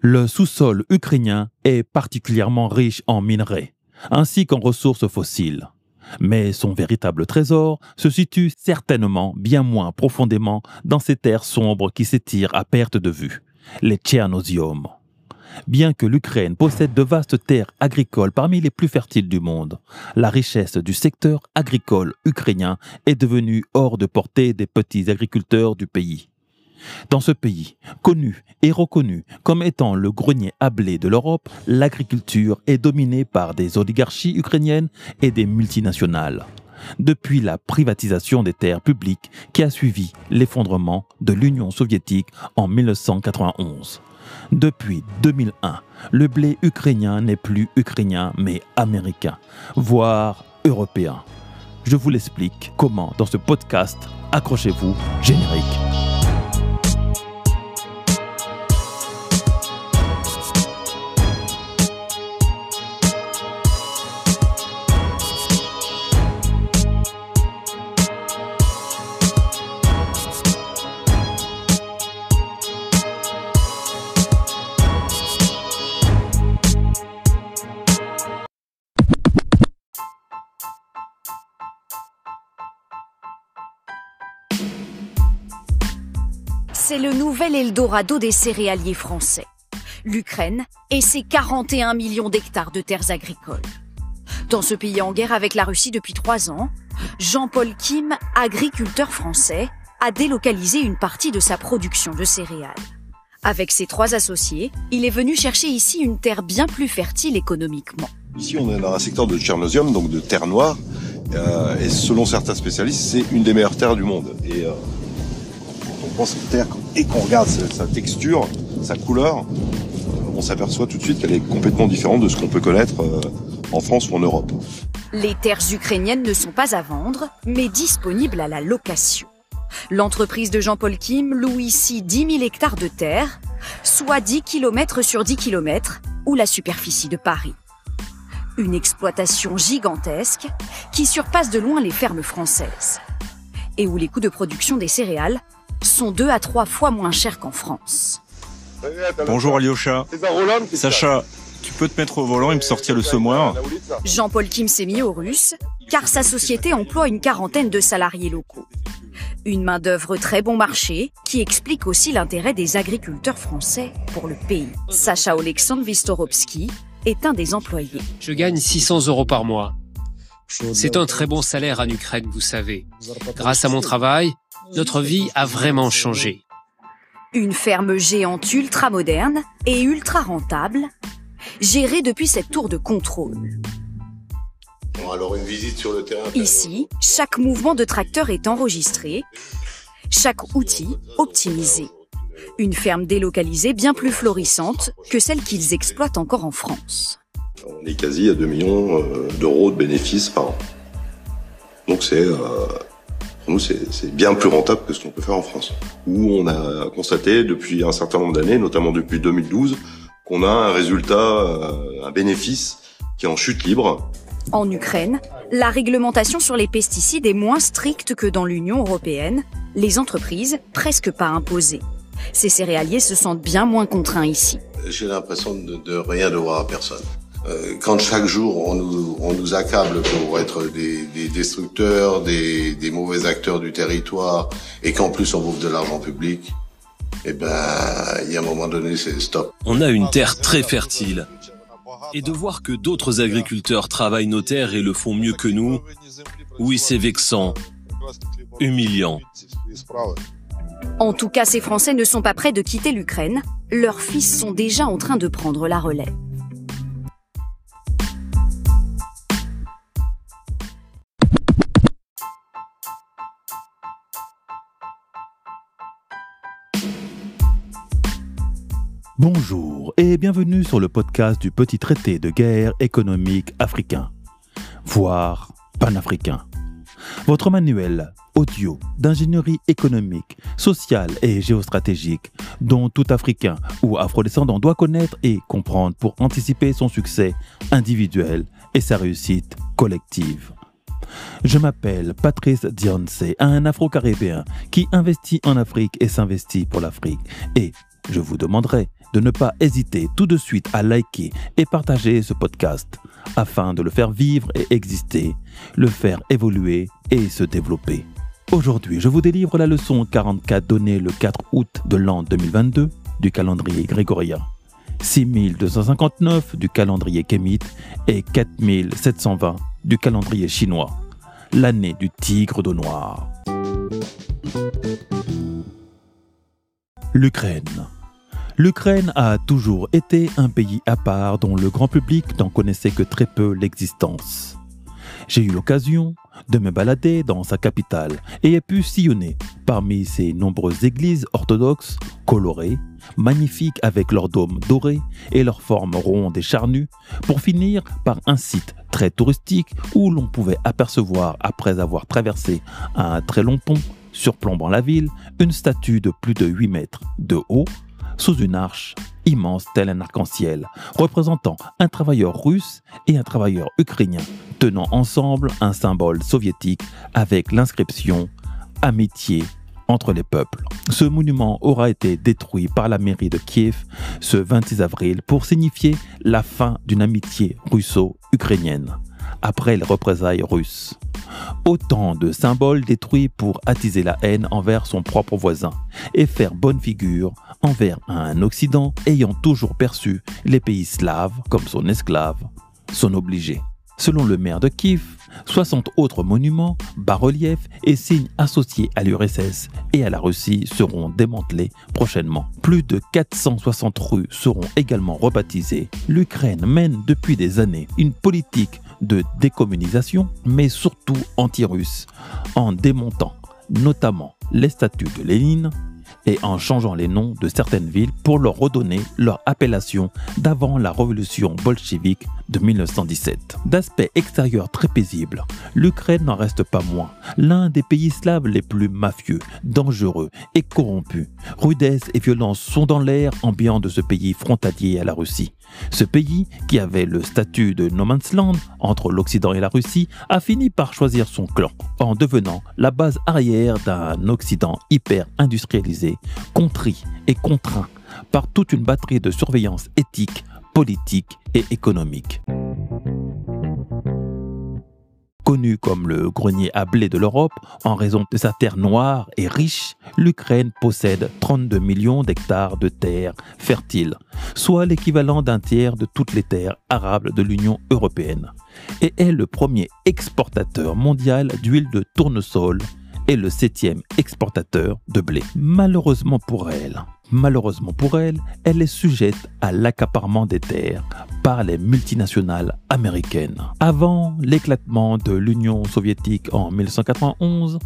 Le sous-sol ukrainien est particulièrement riche en minerais, ainsi qu'en ressources fossiles. Mais son véritable trésor se situe certainement bien moins profondément dans ces terres sombres qui s'étirent à perte de vue, les Tchernosium. Bien que l'Ukraine possède de vastes terres agricoles parmi les plus fertiles du monde, la richesse du secteur agricole ukrainien est devenue hors de portée des petits agriculteurs du pays. Dans ce pays, connu et reconnu comme étant le grenier à blé de l'Europe, l'agriculture est dominée par des oligarchies ukrainiennes et des multinationales. Depuis la privatisation des terres publiques qui a suivi l'effondrement de l'Union soviétique en 1991. Depuis 2001, le blé ukrainien n'est plus ukrainien mais américain, voire européen. Je vous l'explique comment dans ce podcast. Accrochez-vous, générique. Le nouvel Eldorado des céréaliers français. L'Ukraine et ses 41 millions d'hectares de terres agricoles. Dans ce pays en guerre avec la Russie depuis trois ans, Jean-Paul Kim, agriculteur français, a délocalisé une partie de sa production de céréales. Avec ses trois associés, il est venu chercher ici une terre bien plus fertile économiquement. Ici, on est dans un secteur de Tchernosium, donc de terre noire. Euh, et selon certains spécialistes, c'est une des meilleures terres du monde. Et euh, et qu'on regarde sa, sa texture, sa couleur, on s'aperçoit tout de suite qu'elle est complètement différente de ce qu'on peut connaître euh, en France ou en Europe. Les terres ukrainiennes ne sont pas à vendre, mais disponibles à la location. L'entreprise de Jean-Paul Kim loue ici 10 000 hectares de terre, soit 10 km sur 10 km, ou la superficie de Paris. Une exploitation gigantesque qui surpasse de loin les fermes françaises. Et où les coûts de production des céréales sont deux à trois fois moins chers qu'en France. Bonjour Alyosha. Sacha, tu peux te mettre au volant et me sortir le semoir Jean-Paul Kim s'est mis au russe, car sa société emploie une quarantaine de salariés locaux. Une main-d'œuvre très bon marché qui explique aussi l'intérêt des agriculteurs français pour le pays. Sacha Oleksandr Vistorovski est un des employés. Je gagne 600 euros par mois. C'est un très bon salaire en Ukraine, vous savez. Grâce à mon travail, notre vie a vraiment changé. Une ferme géante ultra moderne et ultra rentable, gérée depuis cette tour de contrôle. Bon, alors une visite sur le terrain. Ici, chaque mouvement de tracteur est enregistré, chaque outil optimisé. Une ferme délocalisée bien plus florissante que celle qu'ils exploitent encore en France. On est quasi à 2 millions euh, d'euros de bénéfices par an. Donc c'est euh, pour nous c'est bien plus rentable que ce qu'on peut faire en France. Où on a constaté depuis un certain nombre d'années, notamment depuis 2012, qu'on a un résultat, euh, un bénéfice qui est en chute libre. En Ukraine, la réglementation sur les pesticides est moins stricte que dans l'Union européenne, les entreprises presque pas imposées. Ces céréaliers se sentent bien moins contraints ici. J'ai l'impression de, de rien devoir à personne. Euh, quand chaque jour on nous, on nous accable pour être des, des destructeurs, des, des mauvais acteurs du territoire, et qu'en plus on bouffe de l'argent public, eh ben, il y a un moment donné, c'est stop. On a une terre très fertile. Et de voir que d'autres agriculteurs travaillent nos terres et le font mieux que nous, oui, c'est vexant, humiliant. En tout cas, ces Français ne sont pas prêts de quitter l'Ukraine. Leurs fils sont déjà en train de prendre la relève. Bonjour et bienvenue sur le podcast du petit traité de guerre économique africain, voire panafricain. Votre manuel audio d'ingénierie économique, sociale et géostratégique dont tout Africain ou afrodescendant doit connaître et comprendre pour anticiper son succès individuel et sa réussite collective. Je m'appelle Patrice Dionce, un Afro-Caribéen qui investit en Afrique et s'investit pour l'Afrique. Et je vous demanderai de ne pas hésiter tout de suite à liker et partager ce podcast afin de le faire vivre et exister, le faire évoluer et se développer. Aujourd'hui, je vous délivre la leçon 44 donnée le 4 août de l'an 2022 du calendrier grégorien, 6259 du calendrier kémite et 4720 du calendrier chinois, l'année du tigre d'eau noire. L'Ukraine. L'Ukraine a toujours été un pays à part dont le grand public n'en connaissait que très peu l'existence. J'ai eu l'occasion de me balader dans sa capitale et ai pu sillonner parmi ses nombreuses églises orthodoxes colorées, magnifiques avec leurs dômes dorés et leurs formes rondes et charnues, pour finir par un site très touristique où l'on pouvait apercevoir, après avoir traversé un très long pont surplombant la ville, une statue de plus de 8 mètres de haut sous une arche immense tel un arc-en-ciel, représentant un travailleur russe et un travailleur ukrainien, tenant ensemble un symbole soviétique avec l'inscription Amitié entre les peuples. Ce monument aura été détruit par la mairie de Kiev ce 26 avril pour signifier la fin d'une amitié russo-ukrainienne après les représailles russes. Autant de symboles détruits pour attiser la haine envers son propre voisin et faire bonne figure envers un Occident ayant toujours perçu les pays slaves comme son esclave, son obligé. Selon le maire de Kiev, 60 autres monuments, bas-reliefs et signes associés à l'URSS et à la Russie seront démantelés prochainement. Plus de 460 rues seront également rebaptisées. L'Ukraine mène depuis des années une politique de décommunisation, mais surtout anti-russe, en démontant notamment les statues de Lénine et en changeant les noms de certaines villes pour leur redonner leur appellation d'avant la révolution bolchevique de 1917. D'aspect extérieur très paisible, l'Ukraine n'en reste pas moins l'un des pays slaves les plus mafieux, dangereux et corrompus. Rudesse et violence sont dans l'air ambiant de ce pays frontalier à la Russie. Ce pays, qui avait le statut de no man's land entre l'Occident et la Russie, a fini par choisir son clan en devenant la base arrière d'un Occident hyper industrialisé, contrit et contraint par toute une batterie de surveillance éthique, politique et économique. Connu comme le grenier à blé de l'Europe en raison de sa terre noire et riche, l'Ukraine possède 32 millions d'hectares de terres fertiles, soit l'équivalent d'un tiers de toutes les terres arables de l'Union européenne, et est le premier exportateur mondial d'huile de tournesol et le septième exportateur de blé. Malheureusement pour elle, Malheureusement pour elle, elle est sujette à l'accaparement des terres par les multinationales américaines. Avant l'éclatement de l'Union soviétique en 1991,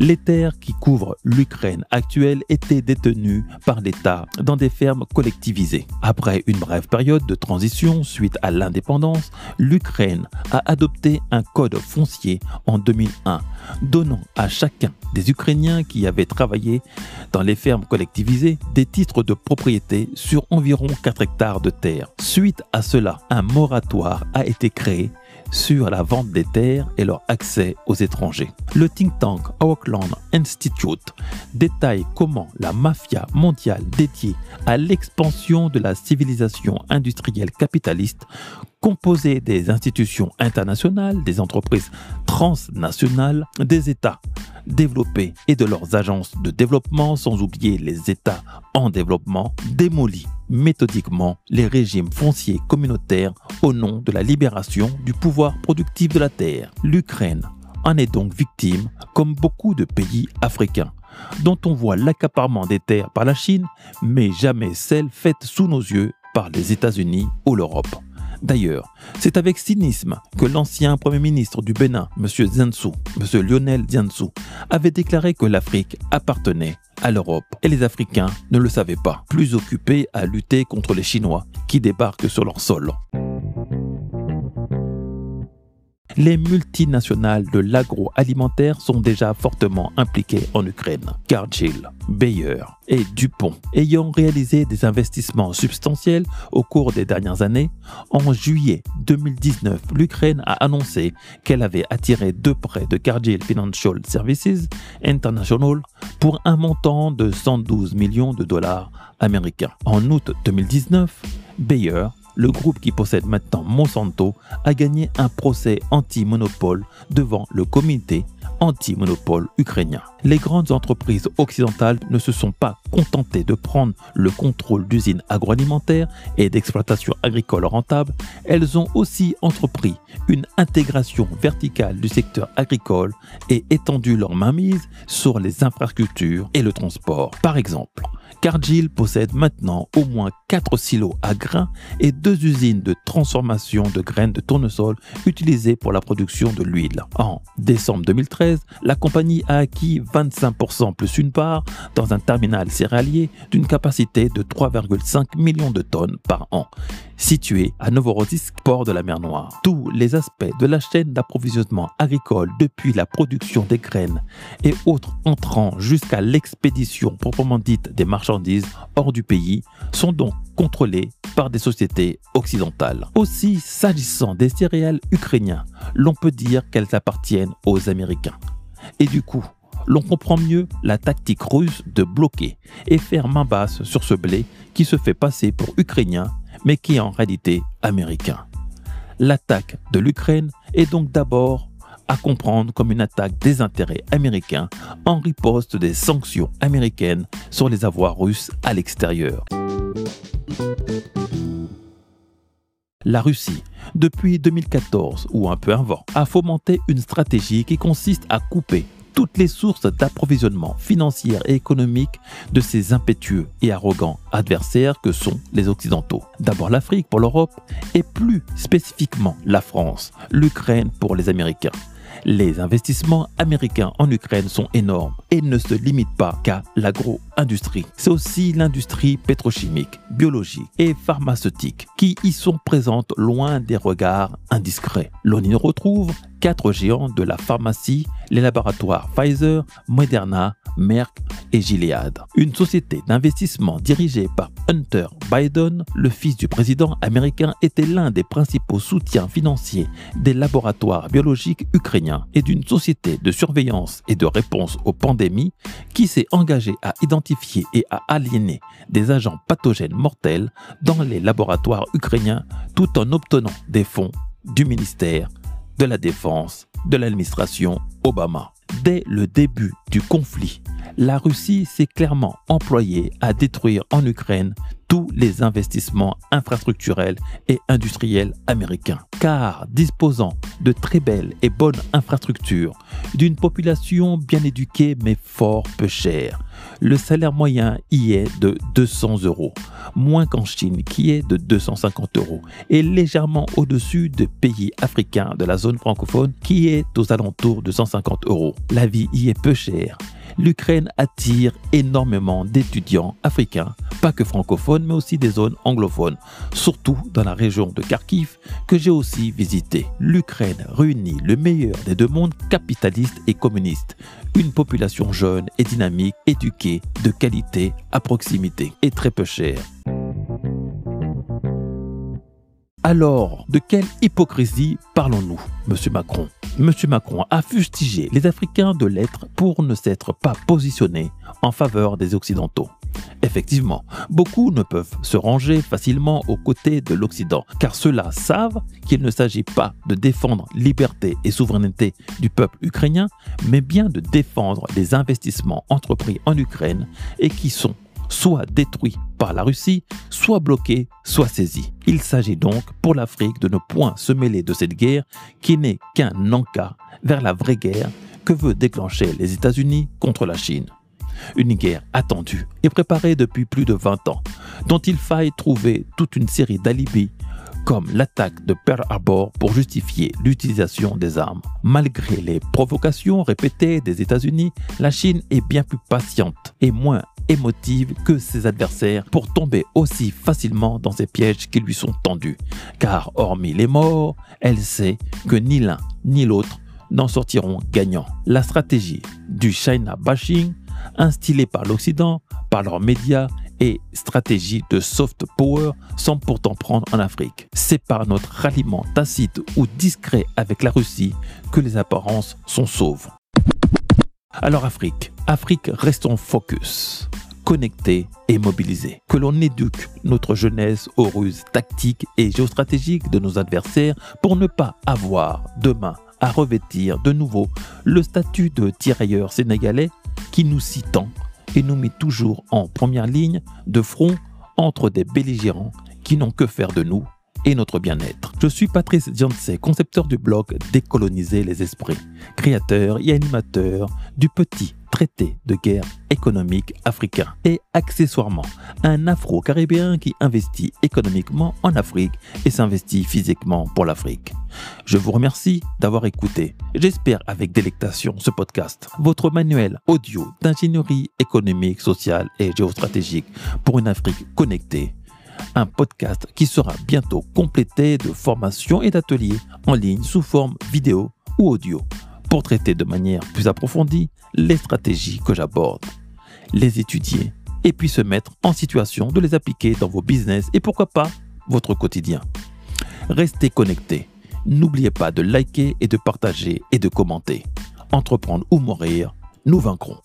les terres qui couvrent l'Ukraine actuelle étaient détenues par l'État dans des fermes collectivisées. Après une brève période de transition suite à l'indépendance, l'Ukraine a adopté un code foncier en 2001, donnant à chacun des Ukrainiens qui avaient travaillé dans les fermes collectivisées des titres de propriété sur environ 4 hectares de terre. Suite à cela, un moratoire a été créé sur la vente des terres et leur accès aux étrangers. Le think tank Auckland Institute détaille comment la mafia mondiale dédiée à l'expansion de la civilisation industrielle capitaliste composée des institutions internationales, des entreprises transnationales, des États développés et de leurs agences de développement, sans oublier les États en développement, démolit méthodiquement les régimes fonciers communautaires au nom de la libération du pouvoir productif de la terre. L'Ukraine en est donc victime, comme beaucoup de pays africains, dont on voit l'accaparement des terres par la Chine, mais jamais celle faite sous nos yeux par les États-Unis ou l'Europe. D'ailleurs, c'est avec cynisme que l'ancien Premier ministre du Bénin, M. Ziansu, M. Lionel Ziansu, avait déclaré que l'Afrique appartenait à l'Europe et les Africains ne le savaient pas, plus occupés à lutter contre les Chinois qui débarquent sur leur sol. Les multinationales de l'agroalimentaire sont déjà fortement impliquées en Ukraine. Cargill, Bayer et Dupont, ayant réalisé des investissements substantiels au cours des dernières années, en juillet 2019, l'Ukraine a annoncé qu'elle avait attiré deux prêts de Cargill Financial Services International pour un montant de 112 millions de dollars américains. En août 2019, Bayer le groupe qui possède maintenant Monsanto a gagné un procès anti-monopole devant le comité anti-monopole ukrainien. Les grandes entreprises occidentales ne se sont pas contentées de prendre le contrôle d'usines agroalimentaires et d'exploitations agricoles rentables, elles ont aussi entrepris une intégration verticale du secteur agricole et étendu leur mainmise sur les infrastructures et le transport. Par exemple, Cargill possède maintenant au moins 4 silos à grains et deux usines de transformation de graines de tournesol utilisées pour la production de l'huile. En décembre 2013, la compagnie a acquis 25% plus une part dans un terminal céréalier d'une capacité de 3,5 millions de tonnes par an, situé à Novorossiysk, port de la mer Noire. Tous les aspects de la chaîne d'approvisionnement agricole, depuis la production des graines et autres entrants jusqu'à l'expédition proprement dite des marchandises hors du pays, sont donc contrôlés par des sociétés occidentales. Aussi, s'agissant des céréales ukrainiens, l'on peut dire qu'elles appartiennent aux Américains. Et du coup, l'on comprend mieux la tactique russe de bloquer et faire main basse sur ce blé qui se fait passer pour ukrainien mais qui est en réalité américain. L'attaque de l'Ukraine est donc d'abord à comprendre comme une attaque des intérêts américains en riposte des sanctions américaines sur les avoirs russes à l'extérieur. La Russie, depuis 2014 ou un peu avant, a fomenté une stratégie qui consiste à couper toutes les sources d'approvisionnement financier et économique de ces impétueux et arrogants adversaires que sont les Occidentaux. D'abord l'Afrique pour l'Europe et plus spécifiquement la France, l'Ukraine pour les Américains. Les investissements américains en Ukraine sont énormes et ne se limitent pas qu'à l'agro-industrie. C'est aussi l'industrie pétrochimique, biologique et pharmaceutique qui y sont présentes loin des regards indiscrets. L'on y retrouve quatre géants de la pharmacie, les laboratoires Pfizer, Moderna, Merck et Gilead. Une société d'investissement dirigée par Hunter Biden, le fils du président américain, était l'un des principaux soutiens financiers des laboratoires biologiques ukrainiens et d'une société de surveillance et de réponse aux pandémies qui s'est engagée à identifier et à aliéner des agents pathogènes mortels dans les laboratoires ukrainiens tout en obtenant des fonds du ministère de la Défense de l'administration Obama. Dès le début du conflit, la Russie s'est clairement employée à détruire en Ukraine tous les investissements infrastructurels et industriels américains. Car disposant de très belles et bonnes infrastructures, d'une population bien éduquée mais fort peu chère, le salaire moyen y est de 200 euros, moins qu'en Chine qui est de 250 euros, et légèrement au-dessus des pays africains de la zone francophone qui est aux alentours de 150 euros. La vie y est peu chère l'Ukraine attire énormément d'étudiants africains, pas que francophones, mais aussi des zones anglophones, surtout dans la région de Kharkiv que j'ai aussi visité. L'Ukraine réunit le meilleur des deux mondes capitalistes et communistes, une population jeune et dynamique, éduquée, de qualité, à proximité et très peu chère. Alors, de quelle hypocrisie parlons-nous, Monsieur Macron? M. Macron a fustigé les Africains de l'être pour ne s'être pas positionnés en faveur des Occidentaux. Effectivement, beaucoup ne peuvent se ranger facilement aux côtés de l'Occident, car ceux-là savent qu'il ne s'agit pas de défendre liberté et souveraineté du peuple ukrainien, mais bien de défendre les investissements entrepris en Ukraine et qui sont soit détruits par la Russie, soit bloqués, soit saisis. Il s'agit donc pour l'Afrique de ne point se mêler de cette guerre qui n'est qu'un encas vers la vraie guerre que veut déclencher les États-Unis contre la Chine. Une guerre attendue et préparée depuis plus de 20 ans, dont il faille trouver toute une série d'alibis comme l'attaque de Pearl Harbor pour justifier l'utilisation des armes. Malgré les provocations répétées des États-Unis, la Chine est bien plus patiente et moins émotive que ses adversaires pour tomber aussi facilement dans ces pièges qui lui sont tendus. Car hormis les morts, elle sait que ni l'un ni l'autre n'en sortiront gagnants. La stratégie du China bashing, instillée par l'Occident, par leurs médias et stratégie de soft power semble pourtant prendre en Afrique. C'est par notre ralliement tacite ou discret avec la Russie que les apparences sont sauves. Alors Afrique, Afrique, restons focus, connectés et mobilisés. Que l'on éduque notre jeunesse aux ruses tactiques et géostratégiques de nos adversaires pour ne pas avoir demain à revêtir de nouveau le statut de tirailleur sénégalais qui nous citant et nous met toujours en première ligne de front entre des belligérants qui n'ont que faire de nous et notre bien-être. Je suis Patrice Dianse, concepteur du blog Décoloniser les esprits, créateur et animateur du petit traité de guerre économique africain et accessoirement un afro-caribéen qui investit économiquement en Afrique et s'investit physiquement pour l'Afrique. Je vous remercie d'avoir écouté. J'espère avec délectation ce podcast, votre manuel audio d'ingénierie économique, sociale et géostratégique pour une Afrique connectée un podcast qui sera bientôt complété de formations et d'ateliers en ligne sous forme vidéo ou audio pour traiter de manière plus approfondie les stratégies que j'aborde, les étudier et puis se mettre en situation de les appliquer dans vos business et pourquoi pas votre quotidien. Restez connectés. N'oubliez pas de liker et de partager et de commenter. Entreprendre ou mourir, nous vaincrons.